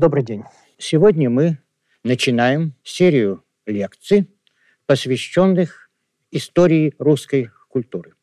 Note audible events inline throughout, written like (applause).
Добрый день. Сегодня мы начинаем серию лекций, посвященных истории русской культуры.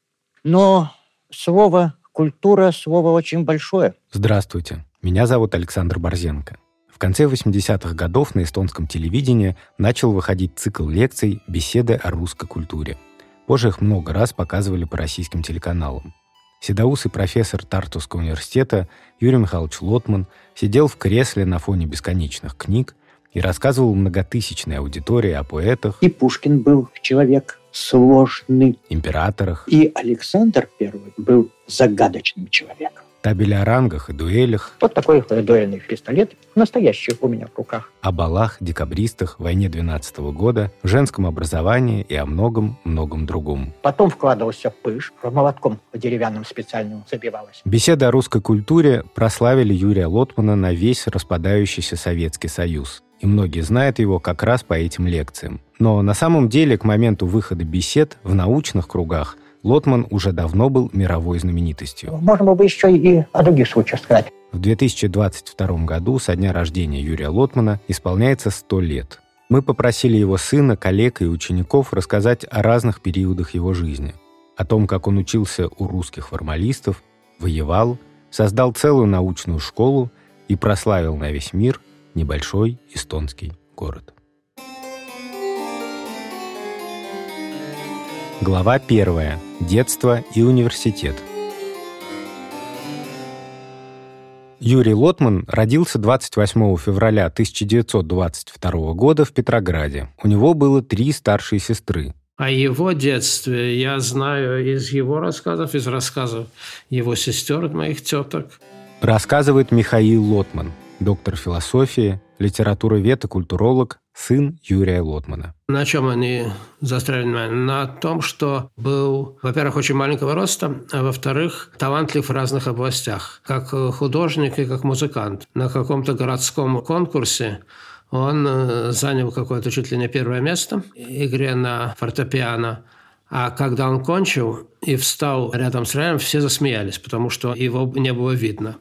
Но слово «культура» – слово очень большое. Здравствуйте. Меня зовут Александр Борзенко. В конце 80-х годов на эстонском телевидении начал выходить цикл лекций «Беседы о русской культуре». Позже их много раз показывали по российским телеканалам. Седоусый профессор Тартусского университета Юрий Михайлович Лотман сидел в кресле на фоне бесконечных книг и рассказывал многотысячной аудитории о поэтах. И Пушкин был человек сложный. Императорах. И Александр I был загадочным человеком табеле о рангах и дуэлях. Вот такой дуэльный пистолет, настоящий у меня в руках. О балах, декабристах, войне 12 года, женском образовании и о многом-многом другом. Потом вкладывался пыш, молотком по деревянным специальным забивалось. Беседы о русской культуре прославили Юрия Лотмана на весь распадающийся Советский Союз. И многие знают его как раз по этим лекциям. Но на самом деле к моменту выхода бесед в научных кругах – Лотман уже давно был мировой знаменитостью. Можно было бы еще и о других случаях сказать. В 2022 году, со дня рождения Юрия Лотмана, исполняется 100 лет. Мы попросили его сына, коллег и учеников рассказать о разных периодах его жизни. О том, как он учился у русских формалистов, воевал, создал целую научную школу и прославил на весь мир небольшой эстонский город. Глава 1. Детство и университет. Юрий Лотман родился 28 февраля 1922 года в Петрограде. У него было три старшие сестры. О его детстве я знаю из его рассказов, из рассказов его сестер, моих теток. Рассказывает Михаил Лотман, доктор философии, литературовед и культуролог, сын Юрия Лотмана. На чем они застряли? На том, что был, во-первых, очень маленького роста, а во-вторых, талантлив в разных областях, как художник и как музыкант. На каком-то городском конкурсе он э, занял какое-то чуть ли не первое место в игре на фортепиано. А когда он кончил и встал рядом с роялем, все засмеялись, потому что его не было видно.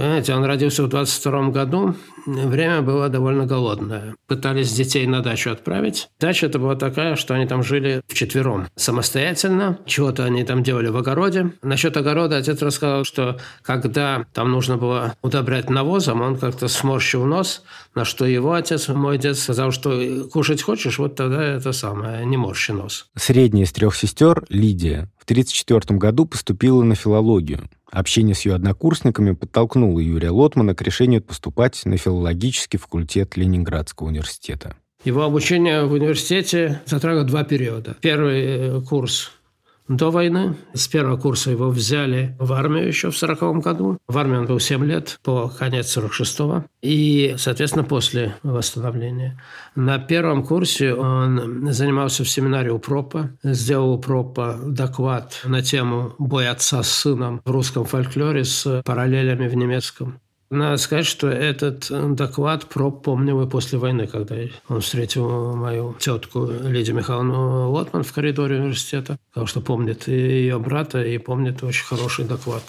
Понимаете, он родился в 22 году, время было довольно голодное. Пытались детей на дачу отправить. Дача это была такая, что они там жили вчетвером, самостоятельно. Чего-то они там делали в огороде. Насчет огорода отец рассказал, что когда там нужно было удобрять навозом, он как-то сморщил нос, на что его отец, мой отец, сказал, что кушать хочешь, вот тогда это самое, не морщи нос. Средняя из трех сестер, Лидия, в 1934 году поступила на филологию. Общение с ее однокурсниками подтолкнуло Юрия Лотмана к решению поступать на филологический факультет Ленинградского университета. Его обучение в университете затрагивает два периода. Первый э, курс до войны. С первого курса его взяли в армию еще в 40 году. В армии он был 7 лет, по конец 46-го. И, соответственно, после восстановления. На первом курсе он занимался в семинаре у Пропа, сделал Пропа доклад на тему «Бой отца с сыном в русском фольклоре» с параллелями в немецком. Надо сказать, что этот доклад про помнил и после войны, когда он встретил мою тетку Лидию Михайловну Лотман в коридоре университета. Сказал, что помнит и ее брата, и помнит очень хороший доклад.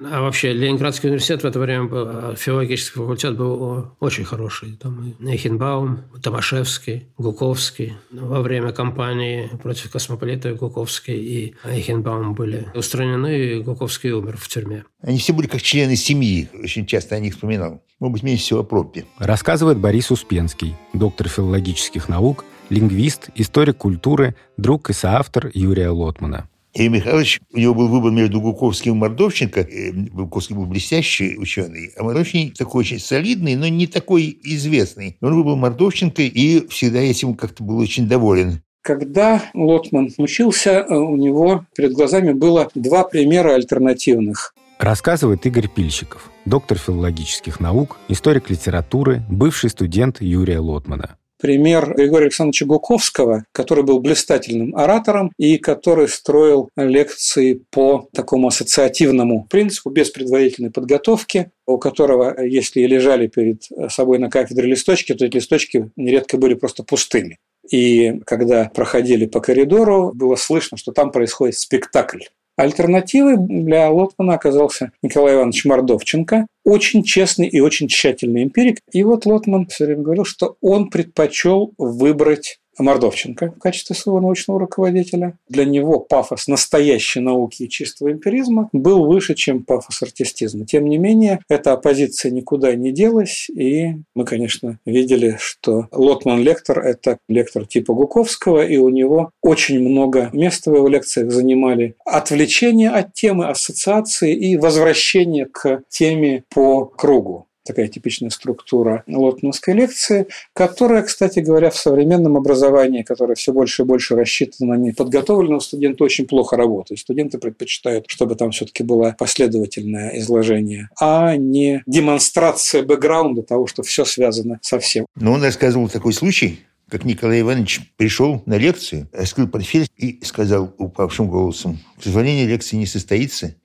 А вообще, Ленинградский университет в это время был, а филологический факультет был очень хороший. Там Эйхенбаум, Томашевский, Гуковский. Во время кампании против космополита Гуковский и Эйхенбаум были устранены, и Гуковский умер в тюрьме. Они все были как члены семьи. Очень часто о них вспоминал. Может быть, меньше всего о. Рассказывает Борис Успенский, доктор филологических наук, лингвист, историк культуры, друг и соавтор Юрия Лотмана. Юрий Михайлович, у него был выбор между Гуковским и Мордовченко. Гуковский был блестящий ученый, а Мордовченко такой очень солидный, но не такой известный. Он выбрал Мордовченко и всегда этим как-то был очень доволен. Когда Лотман учился, э, у него перед глазами было два примера альтернативных. Рассказывает Игорь Пильщиков, доктор филологических наук, историк литературы, бывший студент Юрия Лотмана пример Григория Александровича Гуковского, который был блистательным оратором и который строил лекции по такому ассоциативному принципу, без предварительной подготовки, у которого, если и лежали перед собой на кафедре листочки, то эти листочки нередко были просто пустыми. И когда проходили по коридору, было слышно, что там происходит спектакль. Альтернативой для Лотмана оказался Николай Иванович Мордовченко, очень честный и очень тщательный эмпирик. И вот Лотман все время говорил, что он предпочел выбрать Мордовченко в качестве своего научного руководителя. Для него пафос настоящей науки и чистого эмпиризма был выше, чем пафос артистизма. Тем не менее, эта оппозиция никуда не делась, и мы, конечно, видели, что Лотман-лектор – это лектор типа Гуковского, и у него очень много места в его лекциях занимали отвлечение от темы, ассоциации и возвращение к теме по кругу такая типичная структура лотманской лекции, которая, кстати говоря, в современном образовании, которое все больше и больше рассчитано на неподготовленного студента, очень плохо работает. Студенты предпочитают, чтобы там все-таки было последовательное изложение, а не демонстрация бэкграунда того, что все связано со всем. Но он рассказывал такой случай, как Николай Иванович пришел на лекцию, раскрыл портфель и сказал упавшим голосом, к сожалению, лекция не состоится,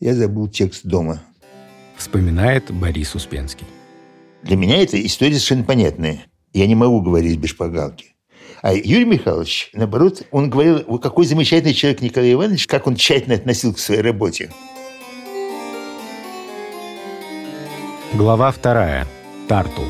я забыл текст дома вспоминает Борис Успенский. Для меня эта история совершенно понятная. Я не могу говорить без шпаргалки. А Юрий Михайлович, наоборот, он говорил, какой замечательный человек Николай Иванович, как он тщательно относился к своей работе. Глава вторая. Тарту.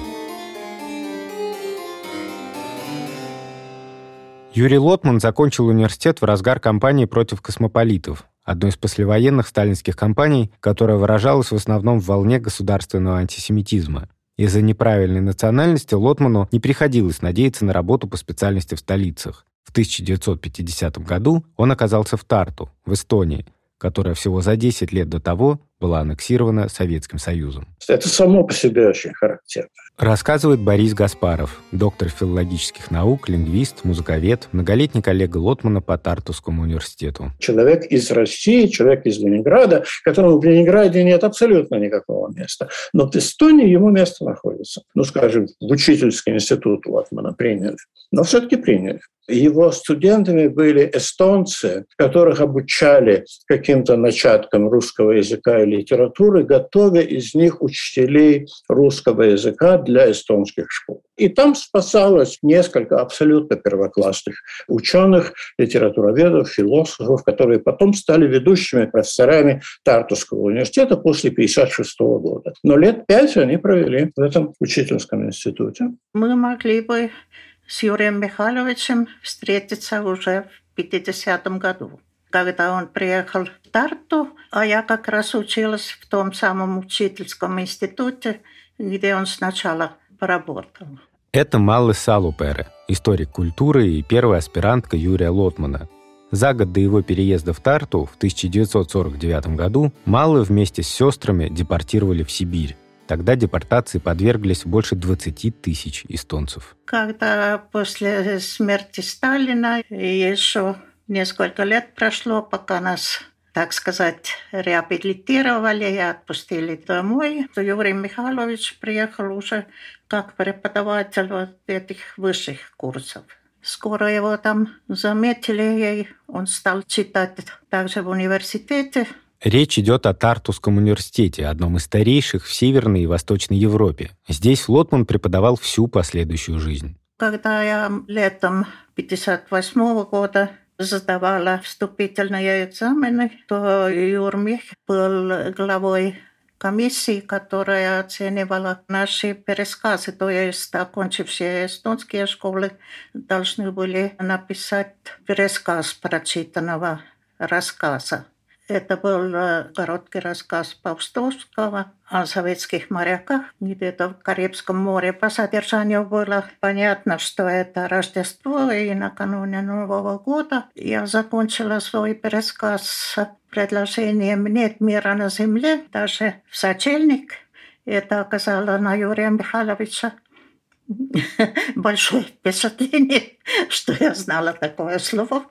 Юрий Лотман закончил университет в разгар кампании против космополитов, одной из послевоенных сталинских кампаний, которая выражалась в основном в волне государственного антисемитизма. Из-за неправильной национальности Лотману не приходилось надеяться на работу по специальности в столицах. В 1950 году он оказался в Тарту, в Эстонии, которая всего за 10 лет до того была аннексирована Советским Союзом. Это само по себе очень характерно. Рассказывает Борис Гаспаров, доктор филологических наук, лингвист, музыковед, многолетний коллега Лотмана по Тартускому университету. Человек из России, человек из Ленинграда, которому в Ленинграде нет абсолютно никакого места. Но в Эстонии ему место находится. Ну, скажем, в учительский институт Лотмана приняли. Но все-таки приняли. Его студентами были эстонцы, которых обучали каким-то начаткам русского языка и литературы, готовя из них учителей русского языка для эстонских школ. И там спасалось несколько абсолютно первоклассных ученых, литературоведов, философов, которые потом стали ведущими профессорами Тартусского университета после 1956 года. Но лет пять они провели в этом учительском институте. Мы могли бы с Юрием Михайловичем встретиться уже в 50-м году, когда он приехал в Тарту, а я как раз училась в том самом учительском институте, где он сначала поработал. Это Маллы Салупере, историк культуры и первая аспирантка Юрия Лотмана. За год до его переезда в Тарту в 1949 году Маллы вместе с сестрами депортировали в Сибирь. Тогда депортации подверглись больше 20 тысяч эстонцев. Когда после смерти Сталина еще несколько лет прошло, пока нас так сказать, реабилитировали и отпустили домой. Юрий Михайлович приехал уже как преподаватель вот этих высших курсов. Скоро его там заметили, и он стал читать также в университете. Речь идет о Тартусском университете, одном из старейших в Северной и Восточной Европе. Здесь Лотман преподавал всю последующую жизнь. Когда я летом 1958 года сдавала вступительные экзамены, то Юрмих был главой комиссии, которая оценивала наши пересказы, то есть окончившие эстонские школы должны были написать пересказ прочитанного рассказа. Это был э, короткий рассказ Павстовского о советских моряках где-то в Карибском море. По содержанию было понятно, что это Рождество и накануне Нового года. Я закончила свой пересказ с предложением «Нет мира на земле», даже в сочельник. Это оказало на Юрия Михайловича (laughs) большое впечатление, что я знала такое слово.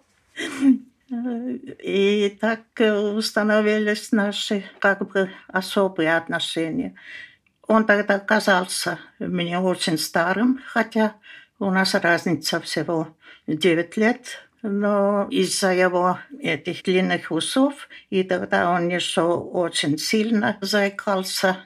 И так э, установились наши как бы особые отношения. Он тогда казался мне очень старым, хотя у нас разница всего 9 лет, но из-за его этих длинных усов, и тогда он еще очень сильно заикался.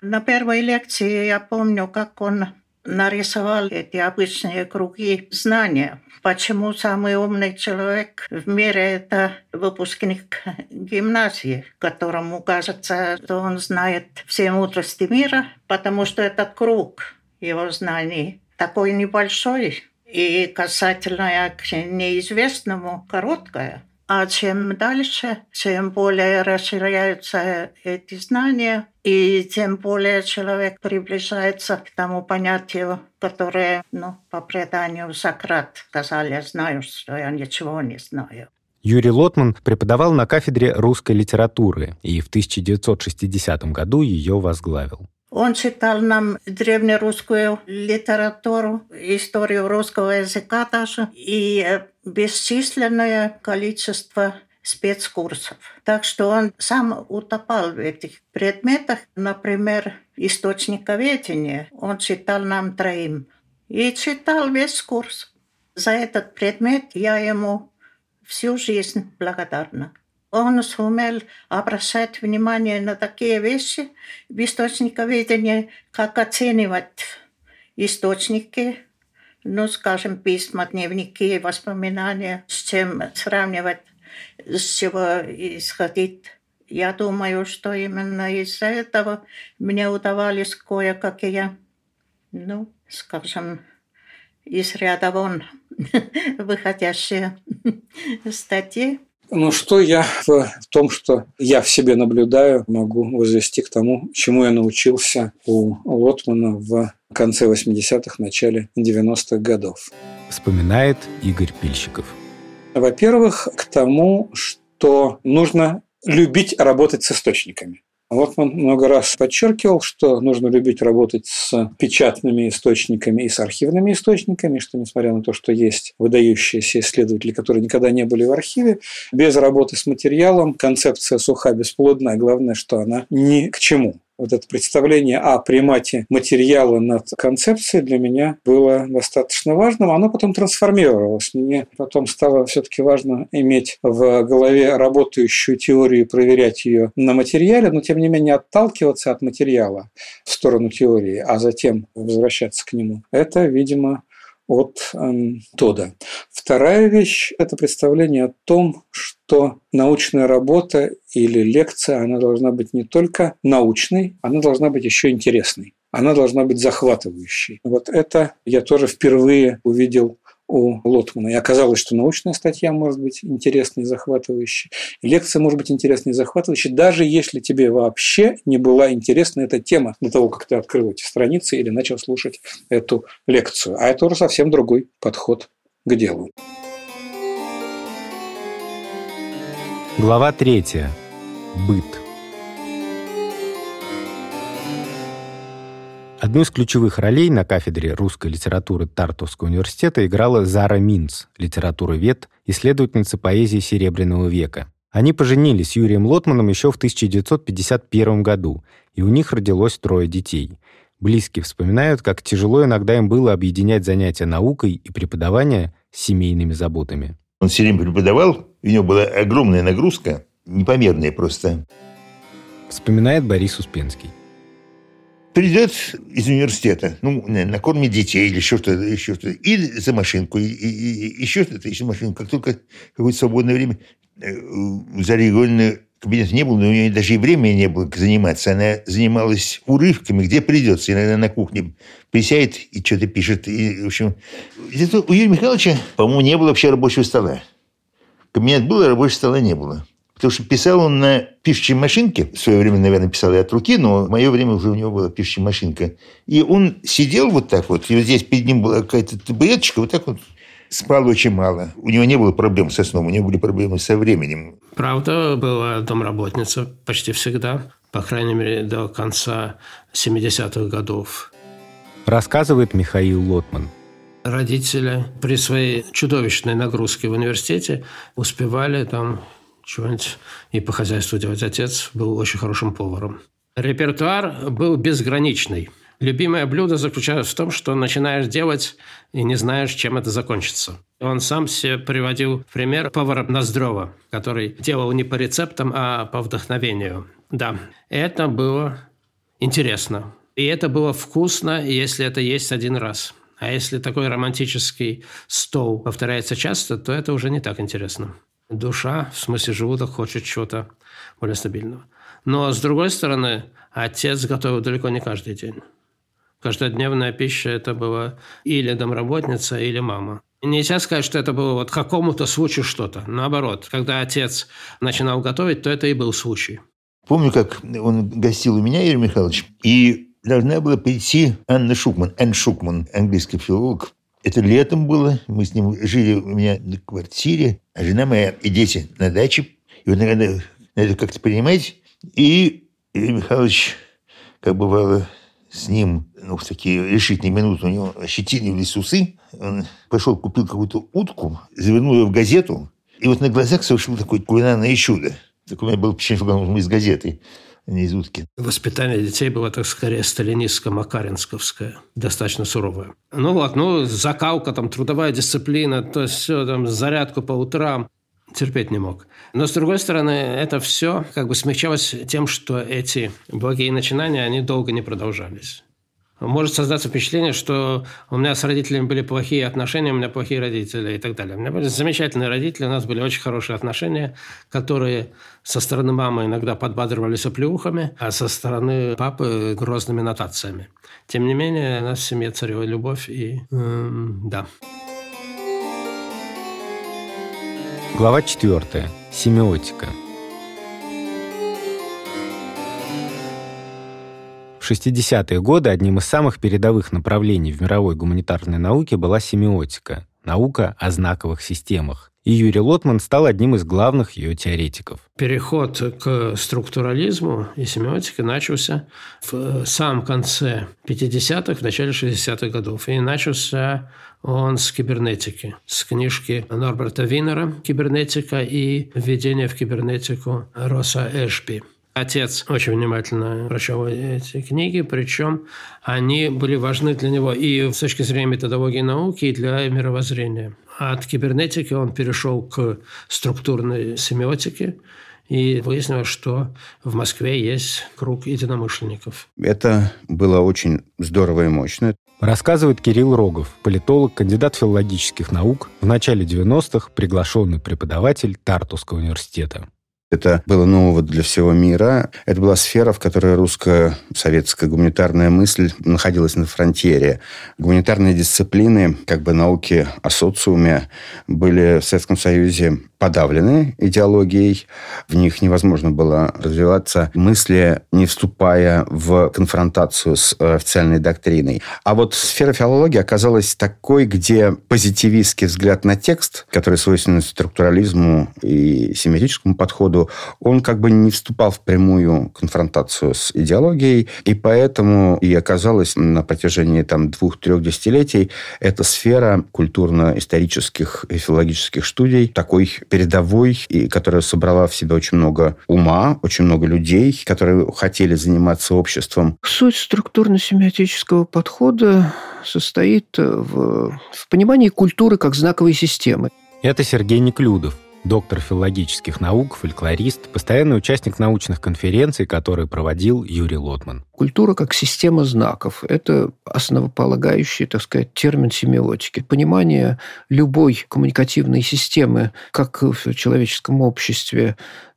На первой лекции я помню, как он нарисовал эти обычные круги знания. Почему самый умный человек в мире – это выпускник гимназии, которому кажется, что он знает все мудрости мира, потому что этот круг его знаний такой небольшой, и касательное к неизвестному короткое – а чем дальше, чем более расширяются эти знания, и тем более человек приближается к тому понятию, которое, ну, по преданию Сократ сказал, я знаю, что я ничего не знаю. Юрий Лотман преподавал на кафедре русской литературы и в 1960 году ее возглавил. Он читал нам древнерусскую литературу, историю русского языка даже, и бесчисленное количество спецкурсов. Так что он сам утопал в этих предметах. Например, источниковедение он читал нам троим. И читал весь курс. За этот предмет я ему всю жизнь благодарна он сумел обращать внимание на такие вещи в источниковедении, как оценивать источники, ну, скажем, письма, дневники, воспоминания, с чем сравнивать, с чего исходить. Я думаю, что именно из-за этого мне удавались кое-какие, ну, скажем, из ряда вон (laughs) выходящие (laughs) статьи. Ну, что я в том, что я в себе наблюдаю, могу возвести к тому, чему я научился у Лотмана в конце 80-х, начале 90-х годов. Вспоминает Игорь Пильщиков. Во-первых, к тому, что нужно любить работать с источниками. Вот он много раз подчеркивал, что нужно любить работать с печатными источниками и с архивными источниками, что несмотря на то, что есть выдающиеся исследователи, которые никогда не были в архиве, без работы с материалом концепция суха бесплодна, а главное, что она ни к чему вот это представление о примате материала над концепцией для меня было достаточно важным. Оно потом трансформировалось. Мне потом стало все-таки важно иметь в голове работающую теорию и проверять ее на материале, но тем не менее отталкиваться от материала в сторону теории, а затем возвращаться к нему. Это, видимо, от эм, Тода. Вторая вещь – это представление о том, что научная работа или лекция, она должна быть не только научной, она должна быть еще интересной она должна быть захватывающей. Вот это я тоже впервые увидел у Лотмана. И оказалось, что научная статья может быть интересной и захватывающей, лекция может быть интересной и захватывающей, даже если тебе вообще не была интересна эта тема до того, как ты открыл эти страницы или начал слушать эту лекцию. А это уже совсем другой подход к делу. Глава третья. Быт. Одну из ключевых ролей на кафедре русской литературы Тартовского университета играла Зара Минц, литературовед, исследовательница поэзии Серебряного века. Они поженились с Юрием Лотманом еще в 1951 году, и у них родилось трое детей. Близкие вспоминают, как тяжело иногда им было объединять занятия наукой и преподавание с семейными заботами. Он все время преподавал, у него была огромная нагрузка, непомерная просто. Вспоминает Борис Успенский придет из университета, ну, накормит детей или еще что-то, еще что-то, и за машинку, и, и, и еще что-то, еще машинку. Как только какое-то свободное время, э, Заря Егоровна кабинет не было, но у нее даже и времени не было заниматься. Она занималась урывками, где придется. Иногда на кухне присядет и что-то пишет. И, в общем, у Юрия Михайловича, по-моему, не было вообще рабочего стола. Кабинет был, а рабочего стола не было. Потому что писал он на пишущей машинке. В свое время, наверное, писал и от руки, но в мое время уже у него была пишущая машинка. И он сидел вот так вот, и вот здесь перед ним была какая-то табуреточка, вот так вот спал очень мало. У него не было проблем со сном, у него были проблемы со временем. Правда, была домработница почти всегда, по крайней мере, до конца 70-х годов. Рассказывает Михаил Лотман. Родители при своей чудовищной нагрузке в университете успевали там чего-нибудь и по хозяйству делать. Отец был очень хорошим поваром. Репертуар был безграничный. Любимое блюдо заключалось в том, что начинаешь делать и не знаешь, чем это закончится. Он сам себе приводил пример повара Ноздрова, который делал не по рецептам, а по вдохновению. Да, это было интересно. И это было вкусно, если это есть один раз. А если такой романтический стол повторяется часто, то это уже не так интересно. Душа, в смысле желудок, хочет чего-то более стабильного. Но, с другой стороны, отец готовил далеко не каждый день. Каждодневная пища – это была или домработница, или мама. Нельзя сказать, что это было вот какому-то случаю что-то. Наоборот, когда отец начинал готовить, то это и был случай. Помню, как он гостил у меня, Юрий Михайлович, и должна была прийти Анна Шукман, Энн Шукман, английский филолог. Это летом было, мы с ним жили у меня на квартире, а жена моя и дети на даче. И вот надо, надо как-то понимать. И Юрий Михайлович, как бывало, с ним ну, в такие решительные минуты у него ощетинились усы. Он пошел, купил какую-то утку, завернул ее в газету, и вот на глазах совершил такое кулинарное чудо. Такое у меня было впечатление, что из газеты, не. Воспитание детей было, так скорее, сталинистско-макаринсковское, достаточно суровое. Ну вот, ну, закалка, там, трудовая дисциплина, то есть все, там, зарядку по утрам терпеть не мог. Но, с другой стороны, это все как бы смягчалось тем, что эти благие начинания, они долго не продолжались. Может создаться впечатление, что у меня с родителями были плохие отношения, у меня плохие родители и так далее. У меня были замечательные родители, у нас были очень хорошие отношения, которые со стороны мамы иногда подбадривали соплеухами, а со стороны папы грозными нотациями. Тем не менее, у нас в семье царила любовь и эм, да. Глава 4. Семиотика. В 60-е годы одним из самых передовых направлений в мировой гуманитарной науке была семиотика – наука о знаковых системах. И Юрий Лотман стал одним из главных ее теоретиков. Переход к структурализму и семиотике начался в самом конце 50-х, в начале 60-х годов. И начался он с кибернетики, с книжки Норберта Винера «Кибернетика» и «Введение в кибернетику» Роса Эшби. Отец очень внимательно прочел эти книги, причем они были важны для него и с точки зрения методологии науки, и для мировоззрения. От кибернетики он перешел к структурной семиотике, и выяснилось, что в Москве есть круг единомышленников. Это было очень здорово и мощно. Рассказывает Кирилл Рогов, политолог, кандидат филологических наук, в начале 90-х приглашенный преподаватель Тартусского университета. Это было нового для всего мира. Это была сфера, в которой русская советская гуманитарная мысль находилась на фронтире. Гуманитарные дисциплины, как бы науки о социуме, были в Советском Союзе подавлены идеологией, в них невозможно было развиваться мысли, не вступая в конфронтацию с э, официальной доктриной. А вот сфера филологии оказалась такой, где позитивистский взгляд на текст, который свойственен структурализму и семиотическому подходу, он как бы не вступал в прямую конфронтацию с идеологией, и поэтому и оказалась на протяжении там двух-трех десятилетий эта сфера культурно-исторических и филологических студий такой передовой, и которая собрала в себе очень много ума, очень много людей, которые хотели заниматься обществом. Суть структурно-семиотического подхода состоит в, в понимании культуры как знаковой системы. Это Сергей Неклюдов, доктор филологических наук, фольклорист, постоянный участник научных конференций, которые проводил Юрий Лотман. Культура как система знаков – это основополагающий, так сказать, термин семиотики. Понимание любой коммуникативной системы как в человеческом обществе,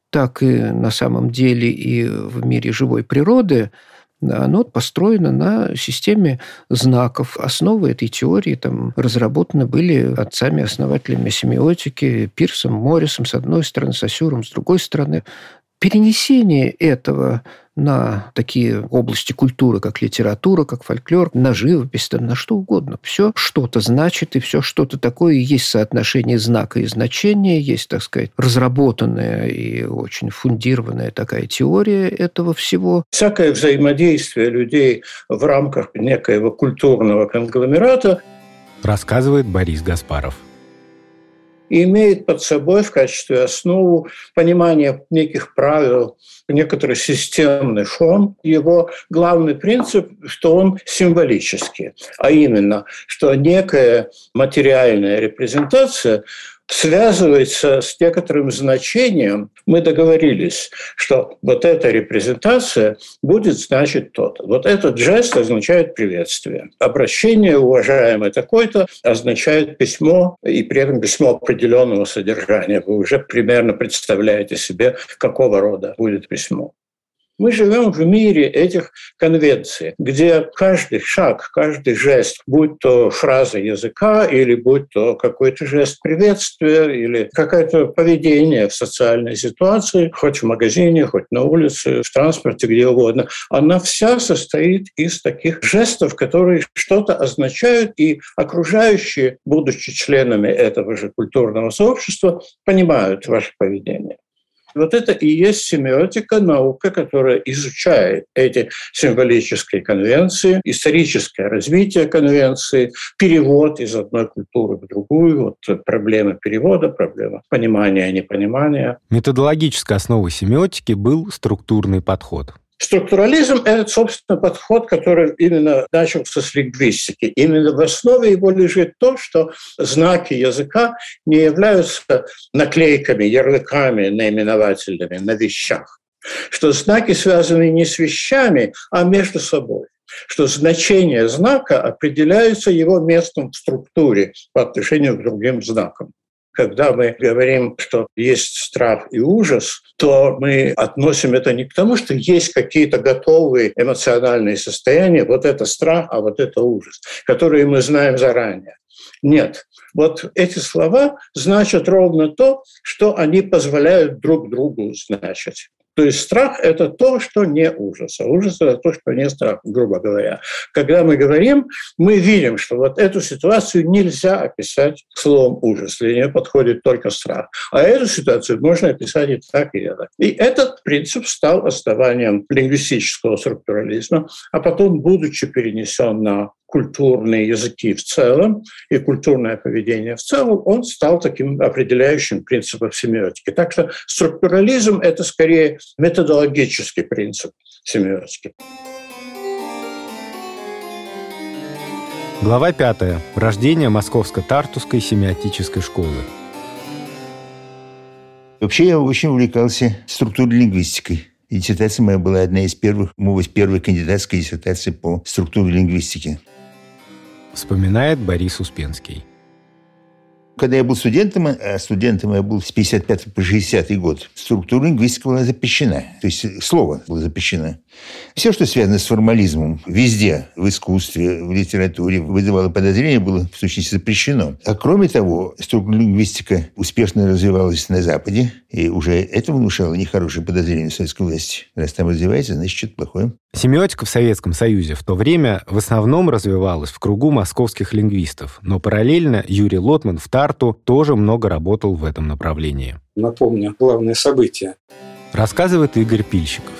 так и на самом деле и в мире живой природы – оно построено на системе знаков. Основы этой теории там разработаны были отцами-основателями семиотики, Пирсом, Моррисом, с одной стороны, Сосюром, с другой стороны. Перенесение этого на такие области культуры, как литература, как фольклор, на живопись, там, на что угодно. Все что-то значит, и все что-то такое. Есть соотношение знака и значения, есть, так сказать, разработанная и очень фундированная такая теория этого всего. Всякое взаимодействие людей в рамках некоего культурного конгломерата рассказывает Борис Гаспаров имеет под собой в качестве основу понимание неких правил, некоторый системный фон. Его главный принцип, что он символический, а именно, что некая материальная репрезентация связывается с некоторым значением. Мы договорились, что вот эта репрезентация будет значить то-то. Вот этот жест означает приветствие. Обращение, уважаемый такой-то, означает письмо, и при этом письмо определенного содержания. Вы уже примерно представляете себе, какого рода будет письмо. Мы живем в мире этих конвенций, где каждый шаг, каждый жест, будь то фраза языка или будь то какой-то жест приветствия или какое-то поведение в социальной ситуации, хоть в магазине, хоть на улице, в транспорте, где угодно, она вся состоит из таких жестов, которые что-то означают, и окружающие, будучи членами этого же культурного сообщества, понимают ваше поведение. Вот это и есть семиотика, наука, которая изучает эти символические конвенции, историческое развитие конвенции, перевод из одной культуры в другую, вот проблема перевода, проблема понимания и непонимания. Методологической основой семиотики был структурный подход – Структурализм – это, собственно, подход, который именно начался с лингвистики. Именно в основе его лежит то, что знаки языка не являются наклейками, ярлыками, наименовательными на вещах. Что знаки связаны не с вещами, а между собой что значение знака определяется его местом в структуре по отношению к другим знакам когда мы говорим, что есть страх и ужас, то мы относим это не к тому, что есть какие-то готовые эмоциональные состояния, вот это страх, а вот это ужас, которые мы знаем заранее. Нет. Вот эти слова значат ровно то, что они позволяют друг другу значить. То есть страх – это то, что не ужас, а ужас – это то, что не страх, грубо говоря. Когда мы говорим, мы видим, что вот эту ситуацию нельзя описать словом ужас, для нее подходит только страх. А эту ситуацию можно описать и так, и так. И этот принцип стал основанием лингвистического структурализма, а потом, будучи перенесен на культурные языки в целом и культурное поведение в целом, он стал таким определяющим принципом семиотики. Так что структурализм – это скорее методологический принцип семиотики. Глава 5. Рождение Московско-Тартусской семиотической школы. Вообще я очень увлекался структурной лингвистикой. Диссертация моя была одна из первых, может быть, первой кандидатской диссертации по структуре лингвистики вспоминает Борис Успенский. Когда я был студентом, а студентом я был с 55 по 60 год, структура лингвистика была запрещена. То есть слово было запрещено. Все, что связано с формализмом, везде, в искусстве, в литературе, вызывало подозрение, было в сущности запрещено. А кроме того, структурная лингвистика успешно развивалась на Западе, и уже это внушало нехорошее подозрение советской власти. Раз там развивается, значит, что-то плохое. Семиотика в Советском Союзе в то время в основном развивалась в кругу московских лингвистов, но параллельно Юрий Лотман в Тарту тоже много работал в этом направлении. Напомню, главное событие. Рассказывает Игорь Пильщиков.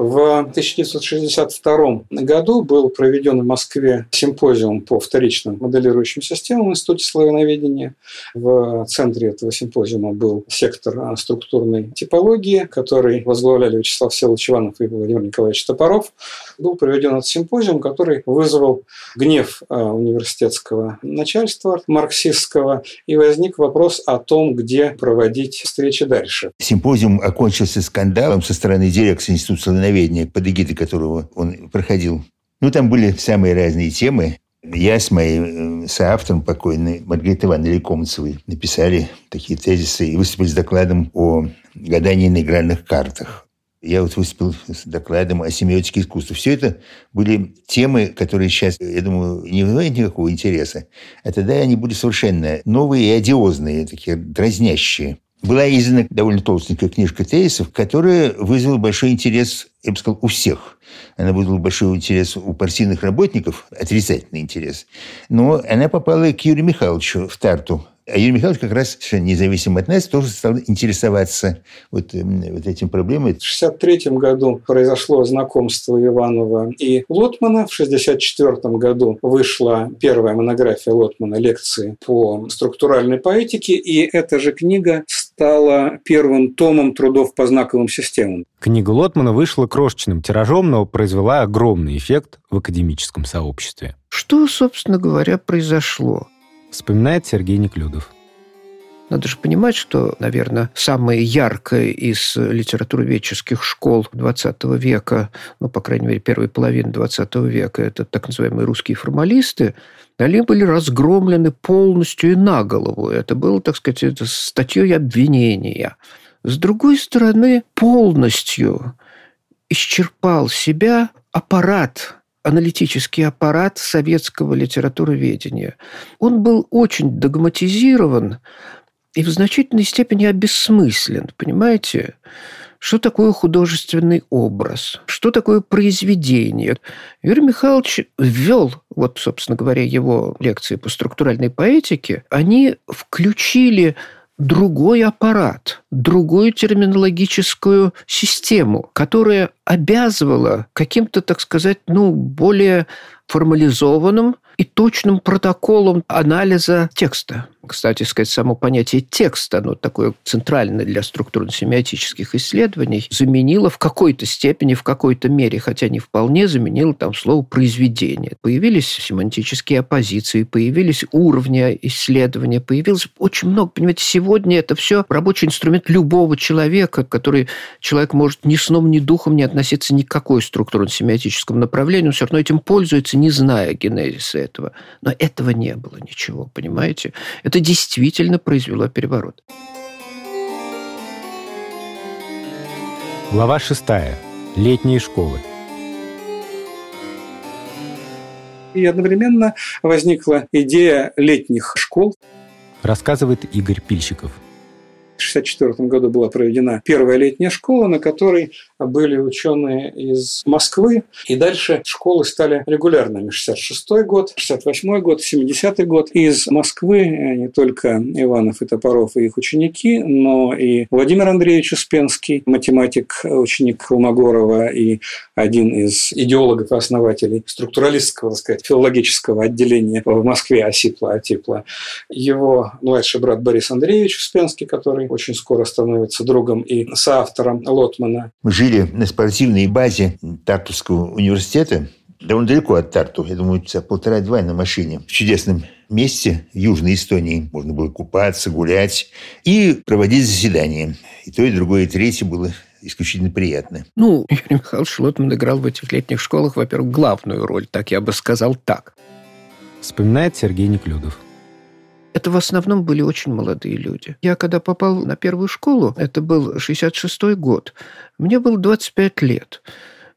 В 1962 году был проведен в Москве симпозиум по вторичным моделирующим системам в Институте славяноведения. В центре этого симпозиума был сектор структурной типологии, который возглавляли Вячеслав Всеволодович Иванов и Владимир Николаевич Топоров. Был проведен этот симпозиум, который вызвал гнев а, университетского начальства марксистского, и возник вопрос о том, где проводить встречи дальше. Симпозиум окончился скандалом со стороны дирекции Института славяноведения мгновение, под эгидой которого он проходил. Ну, там были самые разные темы. Я с моим э, соавтором покойной Маргаритой Ивановной Лекомцевой написали такие тезисы и выступили с докладом о гадании на игральных картах. Я вот выступил с докладом о семиотике искусства. Все это были темы, которые сейчас, я думаю, не вызывают никакого интереса. А тогда они были совершенно новые и одиозные, такие дразнящие. Была издана довольно толстенькая книжка тезисов, которая вызвала большой интерес, я бы сказал, у всех. Она вызвала большой интерес у партийных работников, отрицательный интерес. Но она попала к Юрию Михайловичу в Тарту, а Юрий Михайлович как раз совершенно независимо от нас тоже стал интересоваться вот, эм, вот этим проблемой. В 1963 году произошло знакомство Иванова и Лотмана. В 1964 году вышла первая монография Лотмана лекции по структуральной поэтике, и эта же книга стала первым томом трудов по знаковым системам. Книга Лотмана вышла крошечным тиражом, но произвела огромный эффект в академическом сообществе. Что, собственно говоря, произошло? Вспоминает Сергей Неклюдов. Надо же понимать, что, наверное, самая яркая из литературоведческих школ XX века, ну, по крайней мере, первой половины XX века, это так называемые русские формалисты, они были разгромлены полностью и на голову. Это было, так сказать, статьей обвинения. С другой стороны, полностью исчерпал себя аппарат аналитический аппарат советского литературоведения. Он был очень догматизирован и в значительной степени обессмыслен, понимаете? Что такое художественный образ? Что такое произведение? Юрий Михайлович ввел, вот, собственно говоря, его лекции по структуральной поэтике, они включили другой аппарат, другую терминологическую систему, которая обязывала каким-то, так сказать, ну, более формализованным и точным протоколом анализа текста. Кстати сказать, само понятие текста, оно такое центральное для структурно-семиотических исследований, заменило в какой-то степени, в какой-то мере, хотя не вполне, заменило там слово «произведение». Появились семантические оппозиции, появились уровни исследования, появилось очень много. Понимаете, сегодня это все рабочий инструмент любого человека, который человек может ни сном, ни духом не относиться ни к какой структурно-семиотическому направлению, он все равно этим пользуется, не зная генезиса этого. Но этого не было ничего, понимаете? Это действительно произвело переворот. Глава шестая. Летние школы. И одновременно возникла идея летних школ. Рассказывает Игорь Пильщиков – 1964 году была проведена первая летняя школа, на которой были ученые из Москвы. И дальше школы стали регулярными. 66 год, 68 год, 70 год. Из Москвы не только Иванов и Топоров и их ученики, но и Владимир Андреевич Успенский, математик, ученик Холмогорова и один из идеологов и основателей структуралистского, так сказать, филологического отделения в Москве Осипла Атипла. Его младший брат Борис Андреевич Успенский, который очень скоро становится другом и соавтором Лотмана. Мы жили на спортивной базе Тартусского университета, довольно далеко от Тарту, я думаю, часа полтора-два на машине, в чудесном месте в Южной Эстонии. Можно было купаться, гулять и проводить заседания. И то, и другое, и третье было исключительно приятно. Ну, Юрий Михайлович Лотман играл в этих летних школах, во-первых, главную роль, так я бы сказал так. Вспоминает Сергей Неклюдов. Это в основном были очень молодые люди. Я когда попал на первую школу, это был 66 год, мне было 25 лет.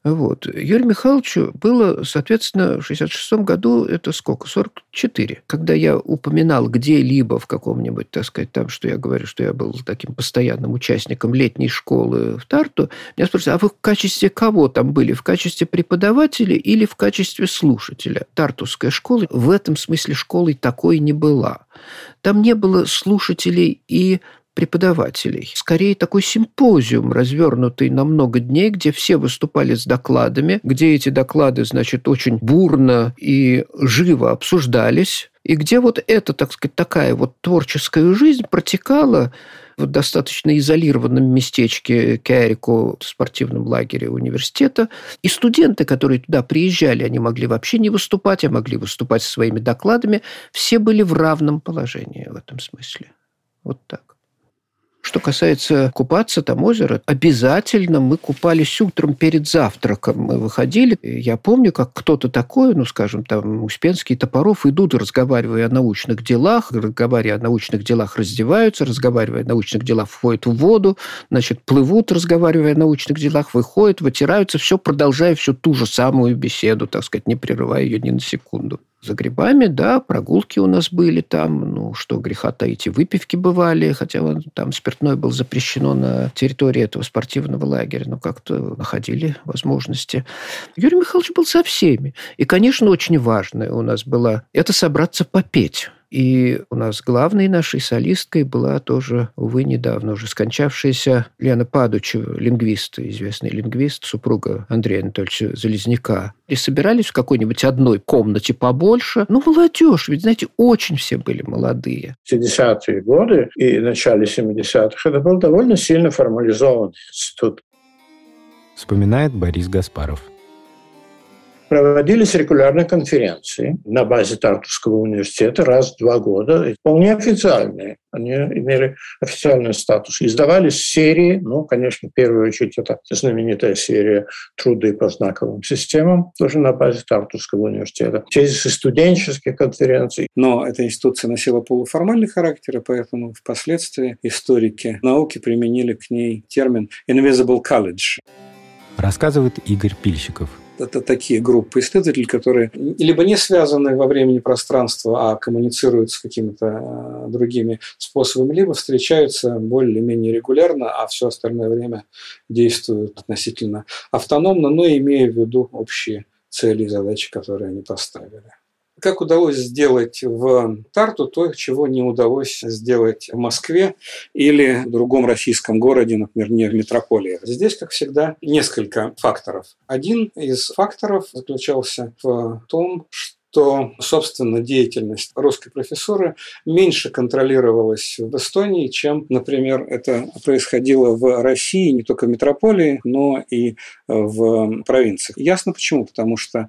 Вот. Юрию Михайловичу было, соответственно, в 66 году, это сколько? 44. Когда я упоминал где-либо в каком-нибудь, так сказать, там, что я говорю, что я был таким постоянным участником летней школы в Тарту, меня спрашивают, а вы в качестве кого там были? В качестве преподавателя или в качестве слушателя? Тартусская школа в этом смысле школой такой не была. Там не было слушателей и преподавателей. Скорее, такой симпозиум, развернутый на много дней, где все выступали с докладами, где эти доклады, значит, очень бурно и живо обсуждались, и где вот эта, так сказать, такая вот творческая жизнь протекала в достаточно изолированном местечке Кярико, в спортивном лагере университета. И студенты, которые туда приезжали, они могли вообще не выступать, а могли выступать со своими докладами. Все были в равном положении в этом смысле. Вот так. Что касается купаться там озеро, обязательно мы купались утром перед завтраком. Мы выходили. Я помню, как кто-то такой, ну, скажем, там, Успенский, Топоров, идут, разговаривая о научных делах, разговаривая о научных делах, раздеваются, разговаривая о научных делах, входят в воду, значит, плывут, разговаривая о научных делах, выходят, вытираются, все продолжая всю ту же самую беседу, так сказать, не прерывая ее ни на секунду за грибами, да, прогулки у нас были там, ну, что греха таить, и выпивки бывали, хотя там спиртное было запрещено на территории этого спортивного лагеря, но как-то находили возможности. Юрий Михайлович был со всеми. И, конечно, очень важное у нас было – это собраться попеть. И у нас главной нашей солисткой была тоже, увы, недавно уже скончавшаяся Лена Падучева, лингвист, известный лингвист, супруга Андрея Анатольевича Залезняка. И собирались в какой-нибудь одной комнате побольше. Ну, молодежь, ведь, знаете, очень все были молодые. 70-е годы и начале 70-х это был довольно сильно формализованный институт. Вспоминает Борис Гаспаров. Проводились регулярные конференции на базе Тартовского университета раз в два года, вполне официальные. Они имели официальный статус. Издавались серии, ну, конечно, в первую очередь это знаменитая серия «Труды по знаковым системам», тоже на базе Тартовского университета. Тезисы студенческих конференций. Но эта институция носила полуформальный характер, и поэтому впоследствии историки науки применили к ней термин «invisible college». Рассказывает Игорь Пильщиков – это такие группы исследователей, которые либо не связаны во времени пространства, а коммуницируют с какими-то э, другими способами, либо встречаются более-менее регулярно, а все остальное время действуют относительно автономно, но имея в виду общие цели и задачи, которые они поставили как удалось сделать в Тарту то, чего не удалось сделать в Москве или в другом российском городе, например, не в метрополии. Здесь, как всегда, несколько факторов. Один из факторов заключался в том, что то, собственно, деятельность русской профессуры меньше контролировалась в Эстонии, чем, например, это происходило в России, не только в метрополии, но и в провинциях. Ясно почему, потому что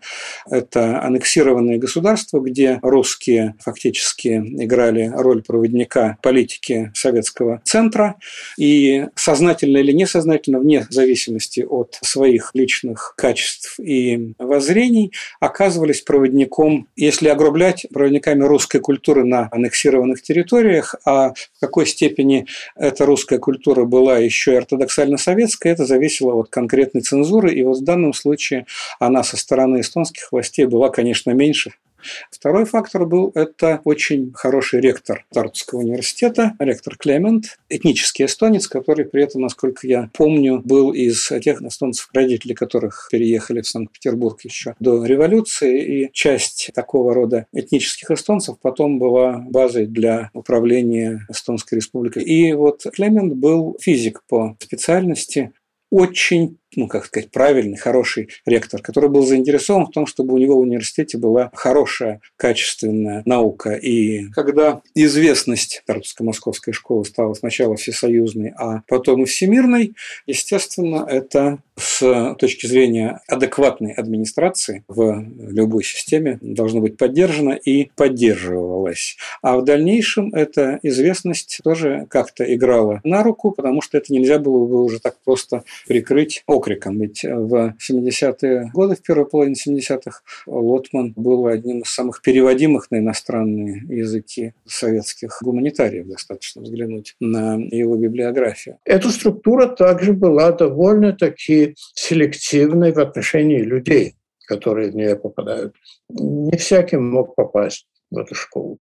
это аннексированные государства, где русские фактически играли роль проводника политики советского центра, и сознательно или несознательно, вне зависимости от своих личных качеств и воззрений, оказывались проводником если огрублять проводниками русской культуры на аннексированных территориях, а в какой степени эта русская культура была еще и ортодоксально-советская, это зависело от конкретной цензуры, и вот в данном случае она со стороны эстонских властей была, конечно, меньше, Второй фактор был – это очень хороший ректор Тартовского университета, ректор Клемент, этнический эстонец, который при этом, насколько я помню, был из тех эстонцев, родители которых переехали в Санкт-Петербург еще до революции, и часть такого рода этнических эстонцев потом была базой для управления Эстонской республикой. И вот Клемент был физик по специальности, очень ну, как сказать, правильный, хороший ректор, который был заинтересован в том, чтобы у него в университете была хорошая, качественная наука. И когда известность Тартуско-Московской школы стала сначала всесоюзной, а потом и всемирной, естественно, это с точки зрения адекватной администрации в любой системе должно быть поддержано и поддерживалось. А в дальнейшем эта известность тоже как-то играла на руку, потому что это нельзя было бы уже так просто прикрыть окриком. Ведь в 70-е годы, в первой половине 70-х, Лотман был одним из самых переводимых на иностранные языки советских гуманитариев. Достаточно взглянуть на его библиографию. Эта структура также была довольно-таки селективной в отношении людей, которые в нее попадают. Не всякий мог попасть в эту школу.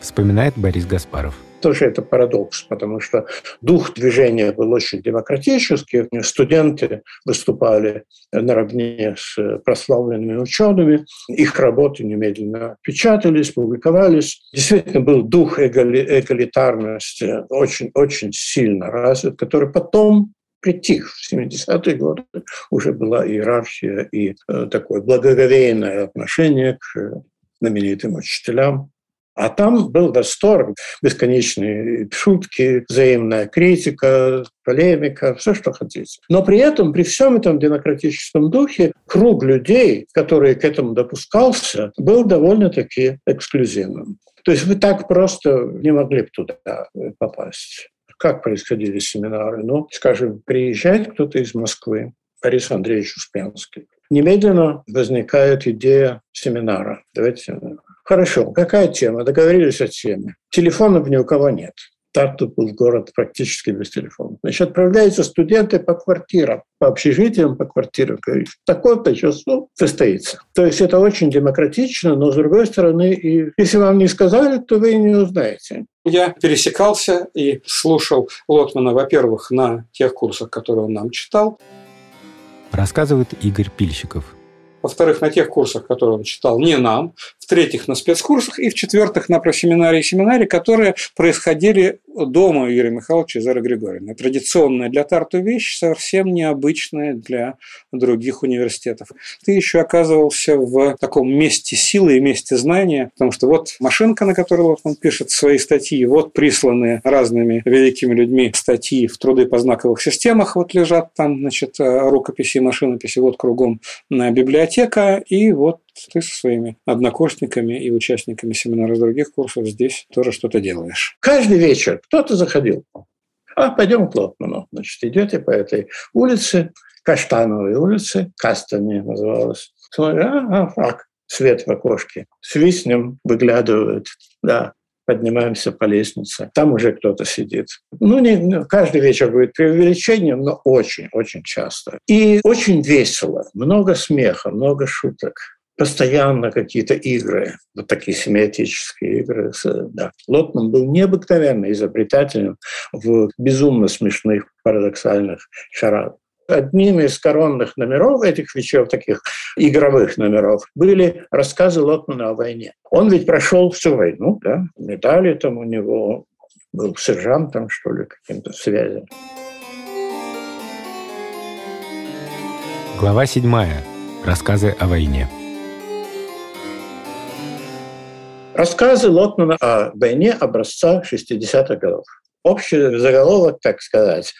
Вспоминает Борис Гаспаров тоже это парадокс, потому что дух движения был очень демократический. Студенты выступали наравне с прославленными учеными. Их работы немедленно печатались, публиковались. Действительно был дух эгали, эгалитарности очень-очень сильно развит, который потом притих. В 70-е годы уже была иерархия и э, такое благоговейное отношение к знаменитым учителям. А там был восторг, бесконечные шутки, взаимная критика, полемика, все, что хотите. Но при этом, при всем этом демократическом духе, круг людей, который к этому допускался, был довольно-таки эксклюзивным. То есть вы так просто не могли бы туда попасть. Как происходили семинары? Ну, скажем, приезжает кто-то из Москвы, Борис Андреевич Успенский. Немедленно возникает идея семинара. Давайте Хорошо, какая тема? Договорились о теме. Телефонов ни у кого нет. Тарту был город практически без телефона. Значит, отправляются студенты по квартирам, по общежитиям, по квартирам. Говорит, в таком-то часу состоится. То есть это очень демократично, но с другой стороны, и если вам не сказали, то вы и не узнаете. Я пересекался и слушал Лотмана, во-первых, на тех курсах, которые он нам читал. Рассказывает Игорь Пильщиков – во-вторых, на тех курсах, которые он читал не нам, в-третьих, на спецкурсах, и в-четвертых, на просеминарии и семинаре, которые происходили дома Юрия Михайловича и Зары Григорьевны. Традиционная для Тарту вещь, совсем необычная для других университетов. Ты еще оказывался в таком месте силы и месте знания, потому что вот машинка, на которой он пишет свои статьи, вот присланные разными великими людьми статьи в труды по знаковых системах, вот лежат там, значит, рукописи и машинописи, вот кругом на библиотека, и вот ты со своими однокурсниками и участниками семинара других курсов здесь тоже что-то делаешь. Каждый вечер кто-то заходил. А, пойдем к Лотману. Значит, идете по этой улице, Каштановой улице, Кастани называлась. Смотрю, а, а, фраг, свет в окошке. Свистнем, выглядывает. Да, поднимаемся по лестнице. Там уже кто-то сидит. Ну, не, каждый вечер будет преувеличением, но очень-очень часто. И очень весело. Много смеха, много шуток постоянно какие-то игры, вот такие семиотические игры. Да. Лотман был необыкновенно изобретательным в безумно смешных, парадоксальных шарадах. Одним из коронных номеров этих вечеров, таких игровых номеров, были рассказы Лотмана о войне. Он ведь прошел всю войну, да, медали там у него, был сержантом, что ли, каким-то связям. Глава седьмая. Рассказы о войне. Рассказы Лотмана о войне образца 60-х годов. Общий заголовок, так сказать,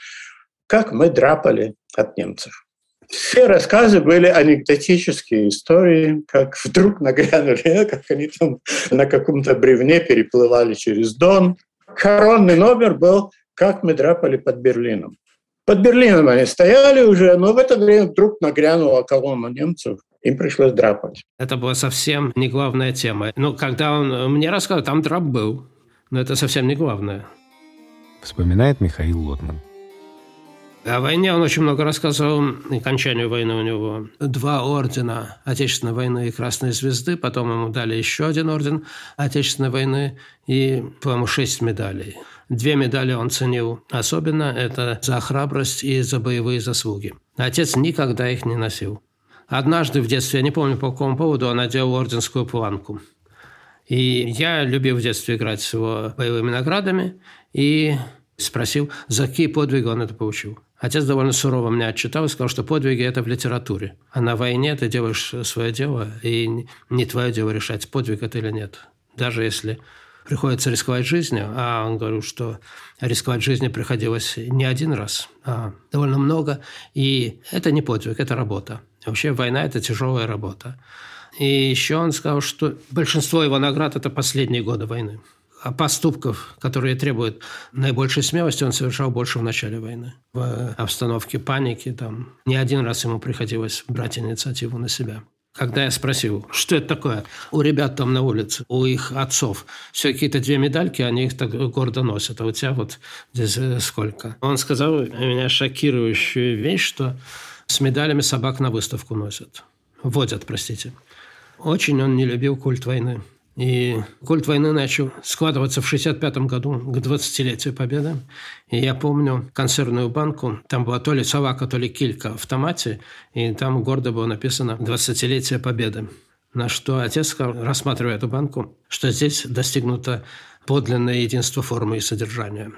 как мы драпали от немцев. Все рассказы были анекдотические истории, как вдруг нагрянули, (laughs) как они там на каком-то бревне переплывали через Дон. Коронный номер был «Как мы драпали под Берлином». Под Берлином они стояли уже, но в это время вдруг нагрянула колонна немцев им пришлось драпать. Это была совсем не главная тема. Но когда он мне рассказал, там драп был. Но это совсем не главное. Вспоминает Михаил Лотман. О войне он очень много рассказывал, и окончанию войны у него два ордена Отечественной войны и Красной Звезды, потом ему дали еще один орден Отечественной войны и, по-моему, шесть медалей. Две медали он ценил особенно, это за храбрость и за боевые заслуги. Отец никогда их не носил. Однажды в детстве, я не помню по какому поводу, он надел орденскую планку. И я любил в детстве играть с его боевыми наградами и спросил, за какие подвиги он это получил. Отец довольно сурово меня отчитал и сказал, что подвиги – это в литературе. А на войне ты делаешь свое дело, и не твое дело решать, подвиг это или нет. Даже если приходится рисковать жизнью, а он говорил, что рисковать жизнью приходилось не один раз, а довольно много, и это не подвиг, это работа. Вообще война – это тяжелая работа. И еще он сказал, что большинство его наград – это последние годы войны. А поступков, которые требуют наибольшей смелости, он совершал больше в начале войны. В обстановке паники там не один раз ему приходилось брать инициативу на себя. Когда я спросил, что это такое, у ребят там на улице, у их отцов, все какие-то две медальки, они их так гордо носят, а у тебя вот здесь э, сколько? Он сказал меня шокирующую вещь, что с медалями собак на выставку носят. Водят, простите. Очень он не любил культ войны. И культ войны начал складываться в 1965 году, к 20-летию Победы. И я помню консервную банку, там была то ли собака, то ли килька в томате, и там гордо было написано «20-летие Победы». На что отец сказал, рассматривая эту банку, что здесь достигнуто подлинное единство формы и содержания.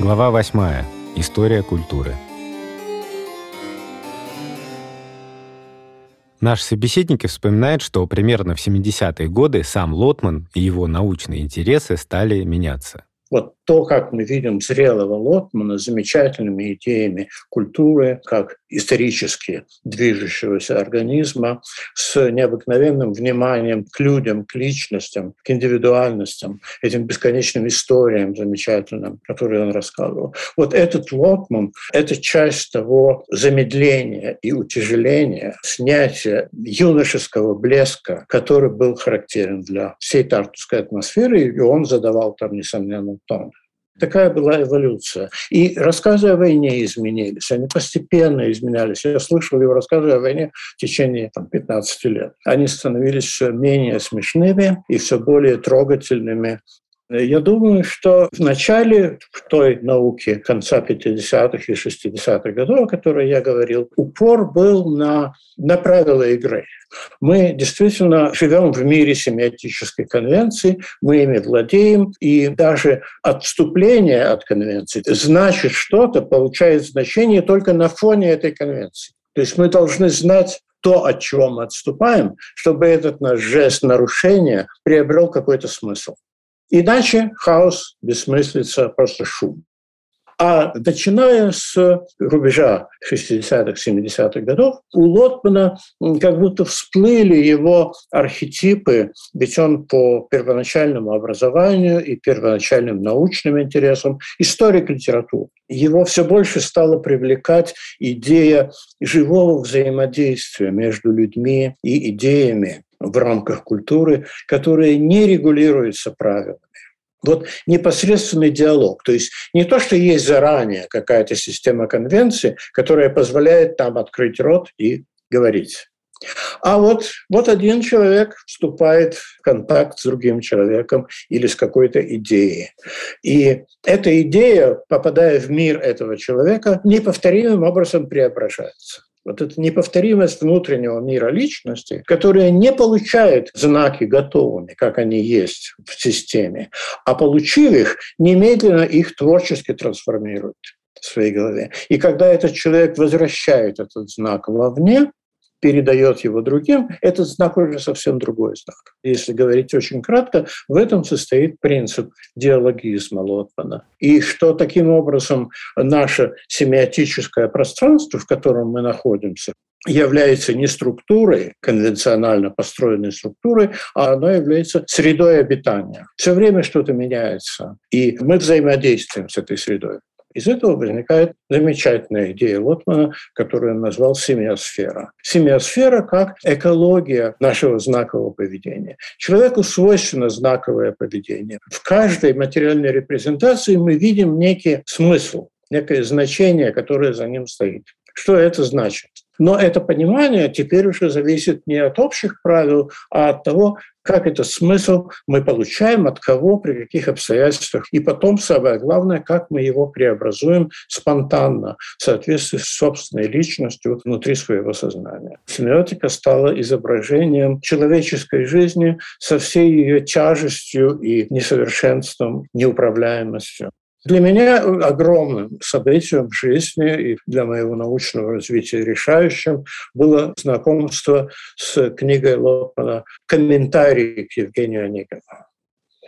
Глава 8. История культуры. Наш собеседник вспоминает, что примерно в 70-е годы сам Лотман и его научные интересы стали меняться вот то, как мы видим зрелого Лотмана с замечательными идеями культуры, как исторически движущегося организма, с необыкновенным вниманием к людям, к личностям, к индивидуальностям, этим бесконечным историям замечательным, которые он рассказывал. Вот этот Лотман — это часть того замедления и утяжеления, снятия юношеского блеска, который был характерен для всей тартусской атмосферы, и он задавал там, несомненно, тон. Такая была эволюция. И рассказы о войне изменились, они постепенно изменялись. Я слышал его рассказы о войне в течение там, 15 лет. Они становились все менее смешными и все более трогательными Я думаю, что в начале в той науке конца 50-х и 60-х годов, о которой я говорил, упор был на, на правила игры. Мы действительно живем в мире семиотической конвенции, мы ими владеем, и даже отступление от конвенции значит что-то, получает значение только на фоне этой конвенции. То есть мы должны знать то, от чего мы отступаем, чтобы этот наш жест нарушения приобрел какой-то смысл. Иначе хаос, бессмыслица, просто шум. А начиная с рубежа 60-х, 70-х годов, у Лотмана как будто всплыли его архетипы, ведь он по первоначальному образованию и первоначальным научным интересам историк литературы. Его все больше стала привлекать идея живого взаимодействия между людьми и идеями в рамках культуры, которая не регулируется правилами вот непосредственный диалог. То есть не то, что есть заранее какая-то система конвенции, которая позволяет там открыть рот и говорить. А вот, вот один человек вступает в контакт с другим человеком или с какой-то идеей. И эта идея, попадая в мир этого человека, неповторимым образом преображается. Вот эта неповторимость внутреннего мира личности, которая не получает знаки готовыми, как они есть в системе, а получив их, немедленно их творчески трансформирует в своей голове. И когда этот человек возвращает этот знак вовне, передает его другим, этот знак уже совсем другой знак. Если говорить очень кратко, в этом состоит принцип диалогизма Лотмана. И что таким образом наше семиотическое пространство, в котором мы находимся, является не структурой, конвенционально построенной структурой, а оно является средой обитания. Все время что-то меняется, и мы взаимодействуем с этой средой. Из этого возникает замечательная идея Лотмана, которую он назвал семиосфера. Семиосфера как экология нашего знакового поведения. Человеку свойственно знаковое поведение. В каждой материальной репрезентации мы видим некий смысл, некое значение, которое за ним стоит. Что это значит? Но это понимание теперь уже зависит не от общих правил, а от того, как этот смысл мы получаем, от кого, при каких обстоятельствах. И потом, самое главное, как мы его преобразуем спонтанно, в соответствии с собственной личностью внутри своего сознания. Семиотика стала изображением человеческой жизни со всей ее тяжестью и несовершенством, неуправляемостью. Для меня огромным событием в жизни и для моего научного развития решающим было знакомство с книгой Лотмана «Комментарии к Евгению Онегину».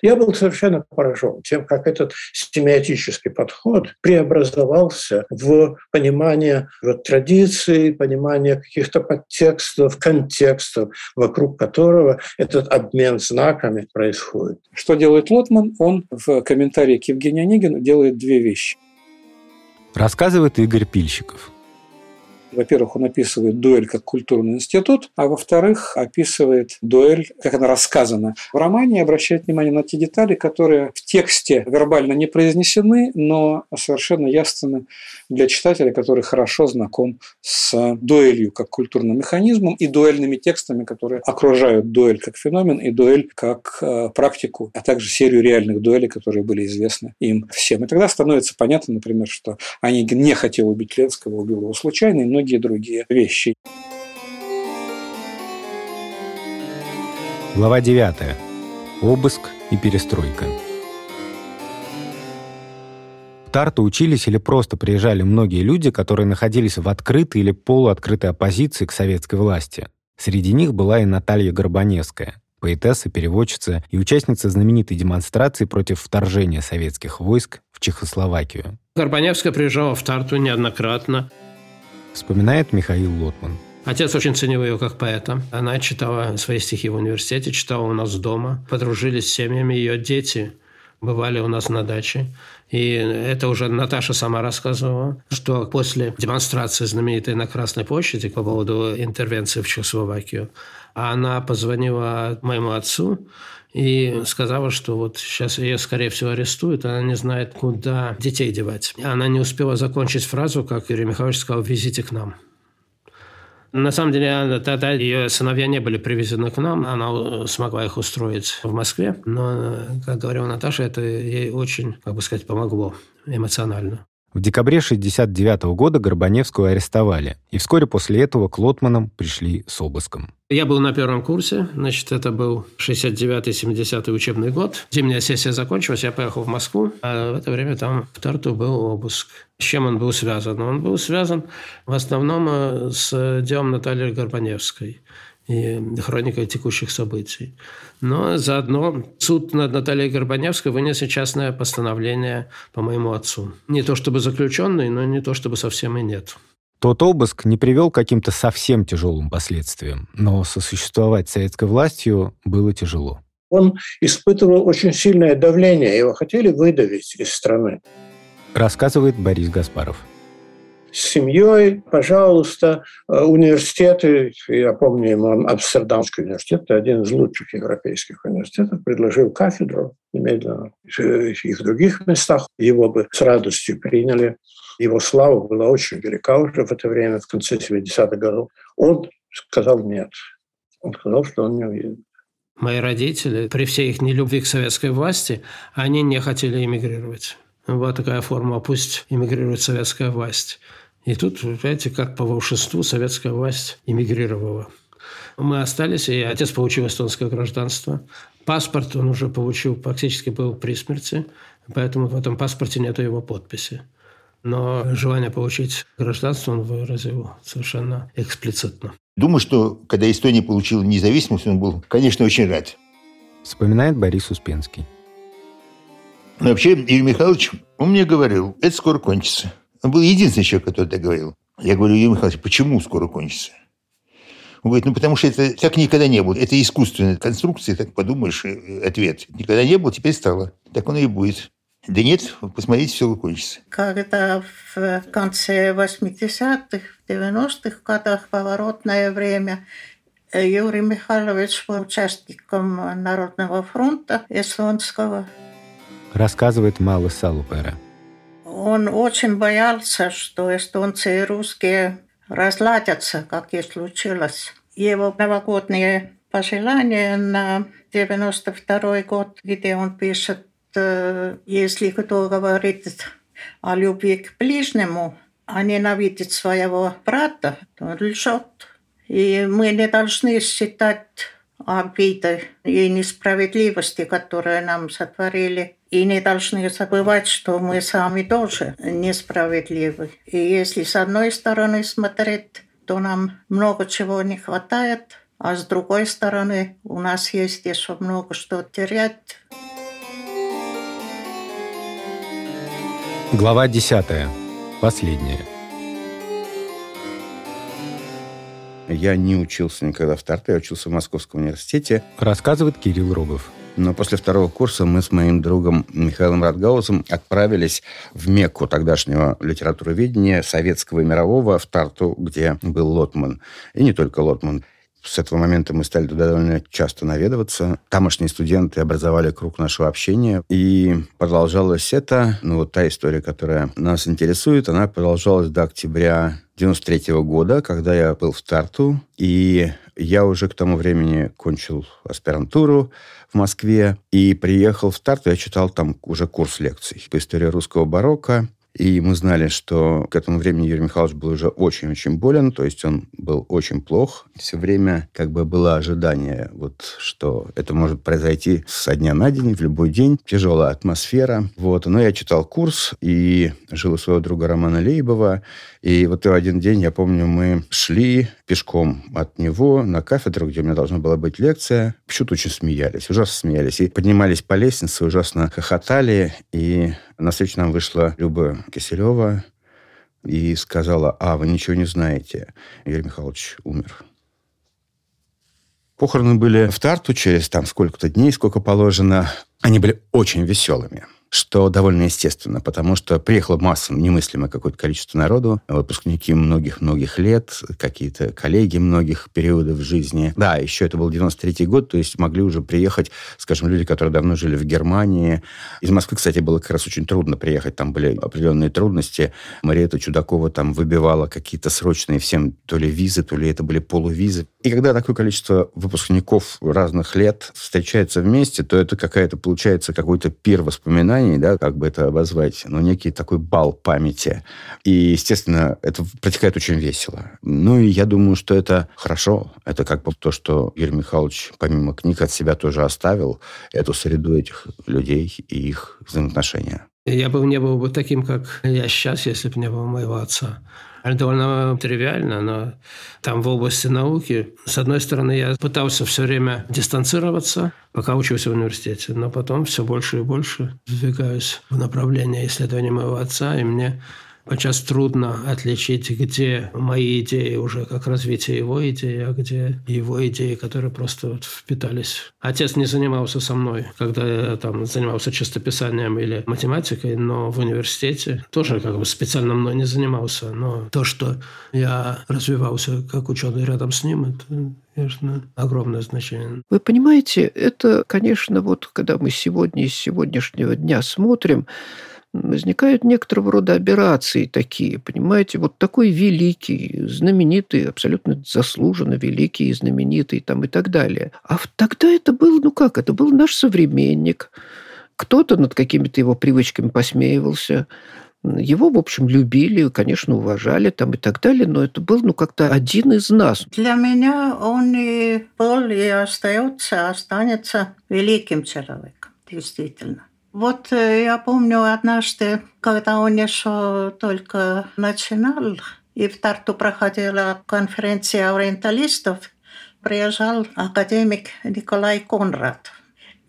Я был совершенно поражен тем, как этот семиотический подход преобразовался в понимание вот, традиции, понимание каких-то подтекстов, контекстов, вокруг которого этот обмен знаками происходит. Что делает Лотман? Он в комментарии к Евгению Онегину делает две вещи. Рассказывает Игорь Пильщиков – во-первых, он описывает дуэль как культурный институт, а во-вторых, описывает дуэль, как она рассказана в романе, и обращает внимание на те детали, которые в тексте вербально не произнесены, но совершенно ясны для читателя, который хорошо знаком с дуэлью как культурным механизмом и дуэльными текстами, которые окружают дуэль как феномен и дуэль как э, практику, а также серию реальных дуэлей, которые были известны им всем. И тогда становится понятно, например, что Онегин не хотел убить Ленского, убил его случайно, многие другие вещи. Глава 9. Обыск и перестройка. В Тарту учились или просто приезжали многие люди, которые находились в открытой или полуоткрытой оппозиции к советской власти. Среди них была и Наталья Горбаневская, поэтесса, переводчица и участница знаменитой демонстрации против вторжения советских войск в Чехословакию. Горбаневская приезжала в Тарту неоднократно вспоминает Михаил Лотман. Отец очень ценил ее как поэта. Она читала свои стихи в университете, читала у нас дома. Подружились с семьями ее дети бывали у нас на даче. И это уже Наташа сама рассказывала, что после демонстрации знаменитой на Красной площади по поводу интервенции в Чехословакию, она позвонила моему отцу и сказала, что вот сейчас ее, скорее всего, арестуют, она не знает, куда детей девать. Она не успела закончить фразу, как Юрий Михайлович сказал «везите к нам». На самом деле, тогда ее сыновья не были привезены к нам. Она смогла их устроить в Москве. Но, как говорила Наташа, это ей очень, как бы сказать, помогло эмоционально. В декабре 1969 года Горбаневскую арестовали, и вскоре после этого к Лотманам пришли с обыском. Я был на первом курсе, значит, это был 69-70 учебный год. Зимняя сессия закончилась, я поехал в Москву, а в это время там в Тарту был обыск. С чем он был связан? Он был связан в основном э, с делом Натальи Горбаневской и хроникой текущих событий. Но заодно суд над Натальей Горбаневской вынес частное постановление по моему отцу. Не то чтобы заключенный, но не то чтобы совсем и нет. Тот обыск не привел к каким-то совсем тяжелым последствиям, но сосуществовать с советской властью было тяжело. Он испытывал очень сильное давление, его хотели выдавить из страны. Рассказывает Борис Гаспаров с семьей, пожалуйста, э, университеты, я помню ему Амстердамский университет, один из лучших европейских университетов, предложил кафедру немедленно. И в других местах его бы с радостью приняли. Его слава была очень велика уже в это время, в конце 70-х годов. Он сказал нет. Он сказал, что он не уедет. Мои родители, при всей их нелюбви к советской власти, они не хотели эмигрировать. Была такая форма, пусть эмигрирует советская власть. И тут, понимаете, как по волшебству советская власть эмигрировала. Мы остались, и отец получил эстонское гражданство. Паспорт он уже получил, практически был при смерти, поэтому в этом паспорте нет его подписи. Но желание получить гражданство он выразил совершенно эксплицитно. Думаю, что когда Эстония получила независимость, он был, конечно, очень рад. Вспоминает Борис Успенский. Вообще, Юрий Михайлович, он мне говорил, это скоро кончится. Он был единственный человек, который это говорил. Я говорю, Юрий Михайлович, почему скоро кончится? Он говорит, ну потому что это так никогда не было. Это искусственная конструкция, так подумаешь, ответ. Никогда не было, теперь стало. Так оно и будет. Да нет, посмотрите, все кончится. Когда в конце 80-х, 90-х годах поворотное время Юрий Михайлович был участником Народного фронта эстонского. Рассказывает Мала Салупера. Он очень боялся, что эстонцы и русские разладятся, как и случилось. Его новогодние пожелания на 92 год, где он пишет, э, если кто говорит о любви к ближнему, а ненавидит своего брата, то он лжет. И мы не должны считать обиды и несправедливости, которые нам сотворили и не должны забывать, что мы сами тоже несправедливы. И если с одной стороны смотреть, то нам много чего не хватает, а с другой стороны у нас есть еще много что терять. Глава 10. Последняя. Я не учился никогда в Тарте, я учился в Московском университете. Рассказывает Кирилл Рогов. Но после второго курса мы с моим другом Михаилом Радгаузом отправились в Мекку тогдашнего литературоведения советского и мирового в Тарту, где был Лотман. И не только Лотман. С этого момента мы стали туда довольно часто наведываться. Тамошние студенты образовали круг нашего общения. И продолжалось это, ну вот та история, которая нас интересует, она продолжалась до октября 93 года, когда я был в Тарту. И я уже к тому времени кончил аспирантуру в Москве и приехал в Тарту. Я читал там уже курс лекций по истории русского барокко. И мы знали, что к этому времени Юрий Михайлович был уже очень-очень болен, то есть он был очень плох. Все время как бы было ожидание, вот, что это может произойти со дня на день, в любой день. Тяжелая атмосфера. Вот. Но я читал курс и жил у своего друга Романа Лейбова. И вот в один день, я помню, мы шли пешком от него на кафедру, где у меня должна была быть лекция. Почему-то очень смеялись, ужасно смеялись. И поднимались по лестнице, ужасно хохотали. И на встречу нам вышла Люба Киселева и сказала, а, вы ничего не знаете, Юрий Михайлович умер. Похороны были в Тарту через там сколько-то дней, сколько положено. Они были очень веселыми что довольно естественно, потому что приехало масса, немыслимое какое-то количество народу, выпускники многих-многих лет, какие-то коллеги многих периодов жизни. Да, еще это был 93 год, то есть могли уже приехать, скажем, люди, которые давно жили в Германии. Из Москвы, кстати, было как раз очень трудно приехать, там были определенные трудности. Мариэта Чудакова там выбивала какие-то срочные всем то ли визы, то ли это были полувизы. И когда такое количество выпускников разных лет встречается вместе, то это какая-то, получается, какой-то пир воспоминаний, да, как бы это обозвать, ну, некий такой бал памяти. И, естественно, это протекает очень весело. Ну, и я думаю, что это хорошо. Это как бы то, что Юрий Михайлович, помимо книг, от себя тоже оставил, эту среду этих людей и их взаимоотношения. Я бы не был бы таким, как я сейчас, если бы не было моего отца. Это довольно тривиально, но там в области науки, с одной стороны, я пытался все время дистанцироваться, пока учился в университете, но потом все больше и больше двигаюсь в направлении исследования моего отца, и мне Сейчас трудно отличить, где мои идеи уже как развитие его идеи, а где его идеи, которые просто вот впитались. Отец не занимался со мной, когда я там занимался чистописанием или математикой, но в университете тоже как бы специально мной не занимался. Но то, что я развивался как ученый рядом с ним, это конечно, огромное значение. Вы понимаете, это, конечно, вот когда мы сегодня из сегодняшнего дня смотрим, возникают некоторого рода операции такие, понимаете, вот такой великий, знаменитый, абсолютно заслуженно великий, знаменитый там и так далее. А тогда это был, ну как, это был наш современник. Кто-то над какими-то его привычками посмеивался, его, в общем, любили, конечно, уважали там и так далее, но это был, ну, как-то один из нас. Для меня он и был, и остается, останется великим человеком, действительно. Вот э, я помню однажды, когда он еще только начинал, и в Тарту проходила конференция ориенталистов, приезжал академик Николай Конрад.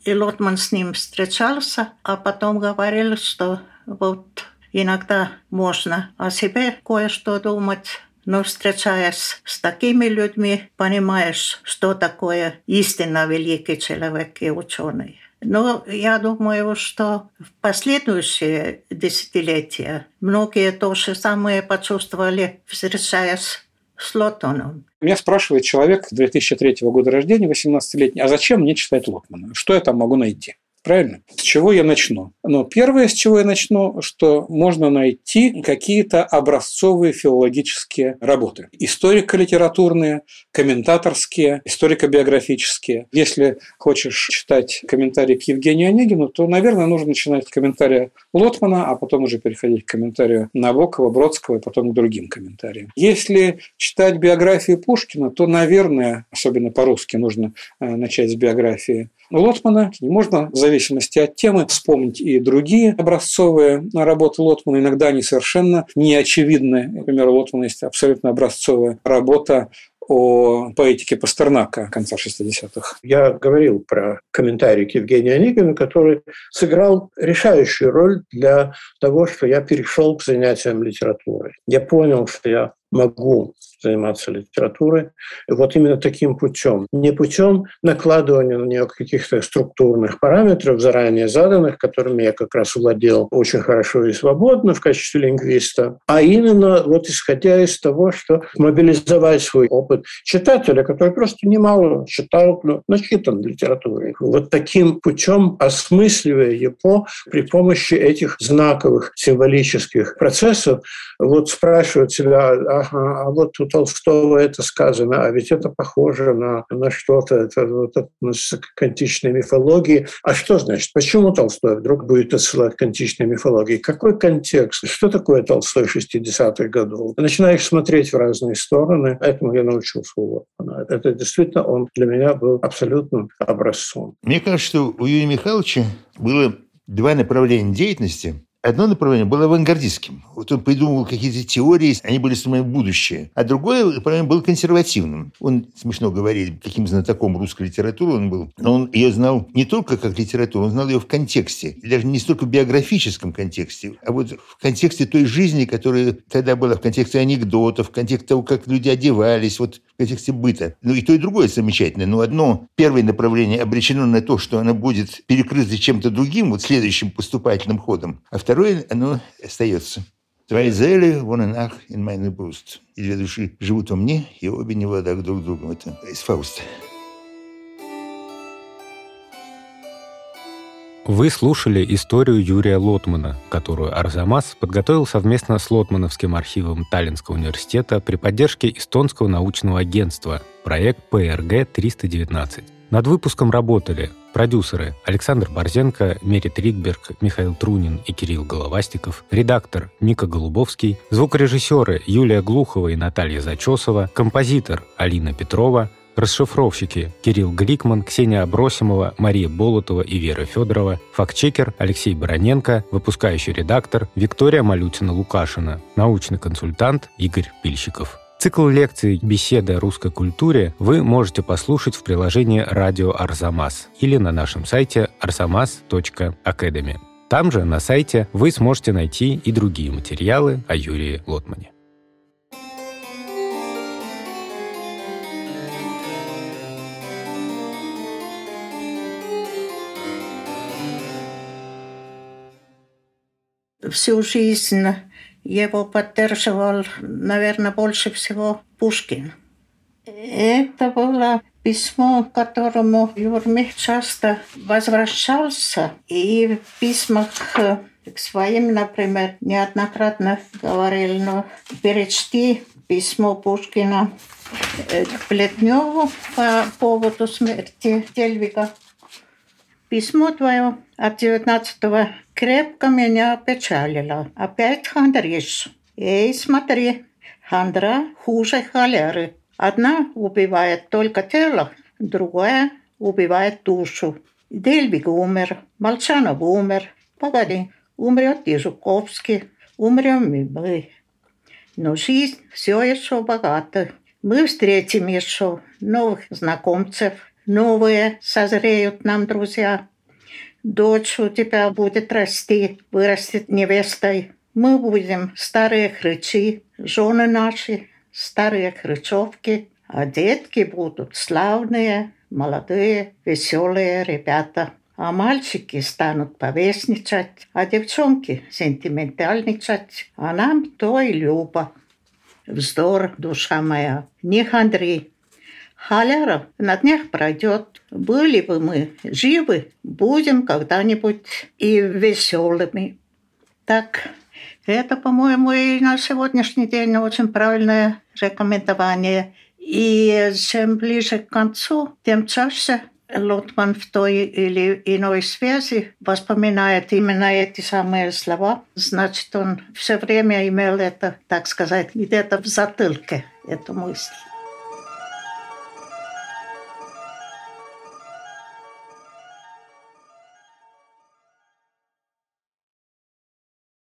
И Лотман с ним встречался, а потом говорил, что вот иногда можно о себе кое-что думать, но встречаясь с такими людьми, понимаешь, что такое истинно великий человек и ученый. Но я думаю, что в последующие десятилетия многие то же самое почувствовали, встречаясь с Лотоном. Меня спрашивает человек 2003 года рождения, 18-летний, а зачем мне читать Лотмана? Что я там могу найти? Правильно? С чего я начну? Но первое, с чего я начну, что можно найти какие-то образцовые филологические работы. Историко-литературные, комментаторские, историко-биографические. Если хочешь читать комментарии к Евгению Онегину, то, наверное, нужно начинать с комментария Лотмана, а потом уже переходить к комментарию Набокова, Бродского и потом к другим комментариям. Если читать биографию Пушкина, то, наверное, особенно по-русски, нужно э, начать с биографии Лотмана. И можно, в зависимости от темы, вспомнить и другие образцовые работы Лотмана. Иногда они совершенно неочевидны. Например, у Лотмана есть абсолютно образцовая работа о поэтике Пастернака конца 60-х. Я говорил про комментарий к Евгению Онегину, который сыграл решающую роль для того, что я перешел к занятиям литературой. Я понял, что я могу заниматься литературой. Вот именно таким путем. Не путем накладывания на нее каких-то структурных параметров, заранее заданных, которыми я как раз владел очень хорошо и свободно в качестве лингвиста, а именно вот исходя из того, что мобилизовать свой опыт читателя, который просто немало читал, но начитан литературой. Вот таким путем осмысливая его при помощи этих знаковых символических процессов, вот спрашивать себя, ага, а вот у Толстого это сказано, а ведь это похоже на, на что-то, это вот относится к античной мифологии. А что значит? Почему Толстой вдруг будет отсылать к античной мифологии? Какой контекст? Что такое Толстой 60-х годов? Начинаешь смотреть в разные стороны. Этому я научился у Лотмана. Это действительно он для меня был абсолютным образцом. Мне кажется, что у Юрия Михайловича было два направления деятельности. Одно направление было авангардистским. Вот он придумывал какие-то теории, они были самое будущее. А другое направление было консервативным. Он, смешно говорить, каким знатоком русской литературы он был, но он ее знал не только как литературу, он знал ее в контексте. Даже не столько в биографическом контексте, а вот в контексте той жизни, которая тогда была, в контексте анекдотов, в контексте того, как люди одевались, вот в контексте быта. Ну и то, и другое замечательно. Но одно, первое направление обречено на то, что оно будет перекрыто чем-то другим, вот следующим поступательным ходом. А второе, оно остается. Твои зели, вон и нах, in meine Brust. И две души живут во мне, и обе не в друг с другом. Это из Фауста. Вы слушали историю Юрия Лотмана, которую Арзамас подготовил совместно с Лотмановским архивом Таллинского университета при поддержке Эстонского научного агентства, проект ПРГ-319. Над выпуском работали продюсеры Александр Борзенко, Мерит Ригберг, Михаил Трунин и Кирилл Головастиков, редактор Ника Голубовский, звукорежиссеры Юлия Глухова и Наталья Зачесова, композитор Алина Петрова – Расшифровщики Кирилл Гликман, Ксения Абросимова, Мария Болотова и Вера Федорова, фактчекер Алексей Бароненко, выпускающий редактор Виктория Малютина-Лукашина, научный консультант Игорь Пильщиков. Цикл лекций «Беседы о русской культуре» вы можете послушать в приложении «Радио Арзамас» или на нашем сайте arzamas.academy. Там же, на сайте, вы сможете найти и другие материалы о Юрии Лотмане. всю жизнь его поддерживал, наверное, больше всего Пушкин. Это было письмо, к которому Юрмих часто возвращался. И в письмах к своим, например, неоднократно говорил, но перечти письмо Пушкина к Плетневу по поводу смерти Дельвига. Письмо твое от 19 крепко меня опечалило. Опять хандришь. Эй, смотри, хандра хуже холеры. Одна убивает только тело, другая убивает душу. Дельвиг умер, Молчанов умер. Погоди, умрет и Жуковский, умрем и мы. Но жизнь все еще богата. Мы встретим еще новых знакомцев, новые созреют нам друзья. Дочь у тебя будет расти, вырастет невестой. Мы будем старые хрычи, жены наши, старые хрычевки, а детки будут славные, молодые, веселые ребята. А мальчики станут повесничать, а девчонки сентиментальничать. А нам то и любо. Вздор, душа моя, не хандри, Халяра на днях пройдет. Были бы мы живы, будем когда-нибудь и веселыми. Так, это, по-моему, и на сегодняшний день очень правильное рекомендование. И чем ближе к концу, тем чаще Лотман в той или иной связи воспоминает именно эти самые слова. Значит, он все время имел это, так сказать, где-то в затылке, эту мысль.